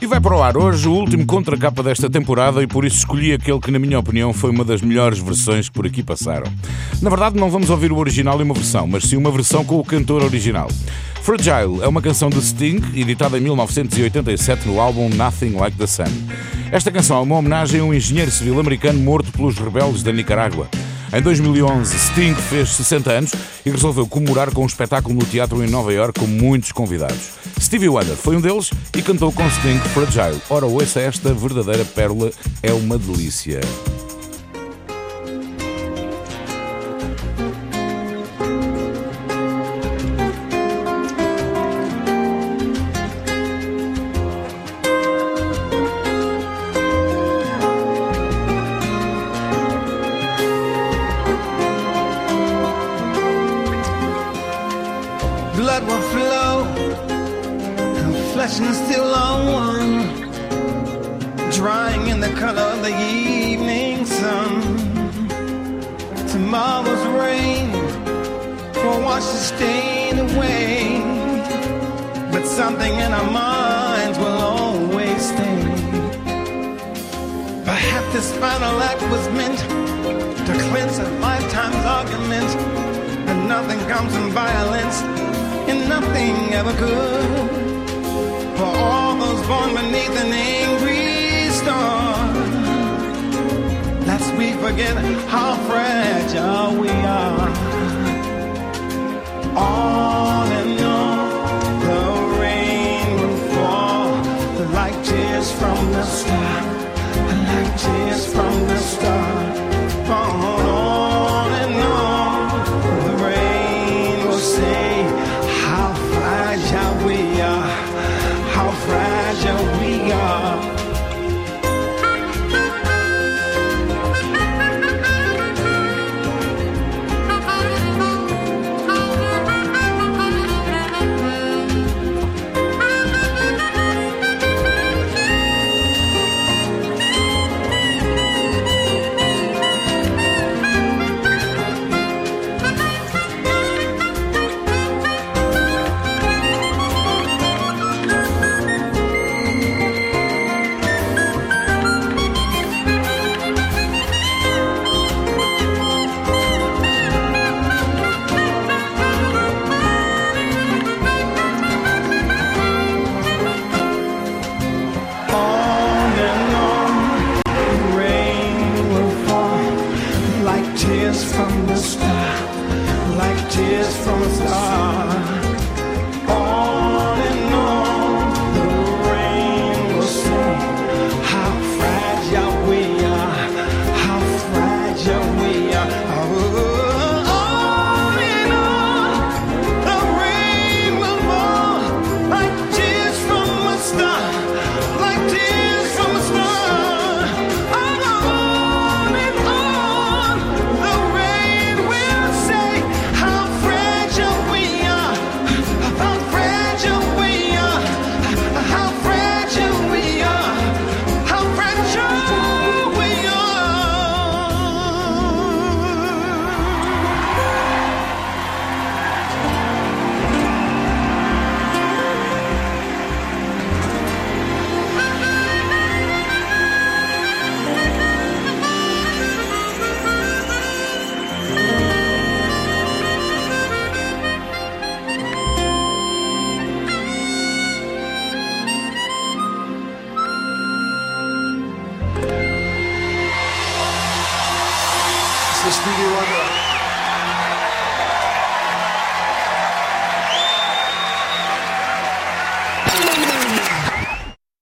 E vai para o ar hoje o último contra-capa desta temporada e por isso escolhi aquele que, na minha opinião, foi uma das melhores versões que por aqui passaram. Na verdade, não vamos ouvir o original e uma versão, mas sim uma versão com o cantor original. Fragile é uma canção de Sting, editada em 1987 no álbum Nothing Like the Sun. Esta canção é uma homenagem a um engenheiro civil americano morto pelos rebeldes da Nicarágua. Em 2011, Sting fez 60 anos e resolveu comemorar com um espetáculo no teatro em Nova York com muitos convidados. Stevie Wonder foi um deles e cantou com Sting Fragile. Ora, ouça esta verdadeira pérola, é uma delícia. blood will flow. And flesh Confession still on one. Drying in the color of the evening sun. Tomorrow's rain Will wash the stain away. But something in our minds will always stay. Perhaps this final act was meant To cleanse a lifetime's argument. And nothing comes in violence nothing ever could. For all those born beneath an angry star, lest we forget how fragile we are. All tears from the sky, like tears from a star. Stevie Wonder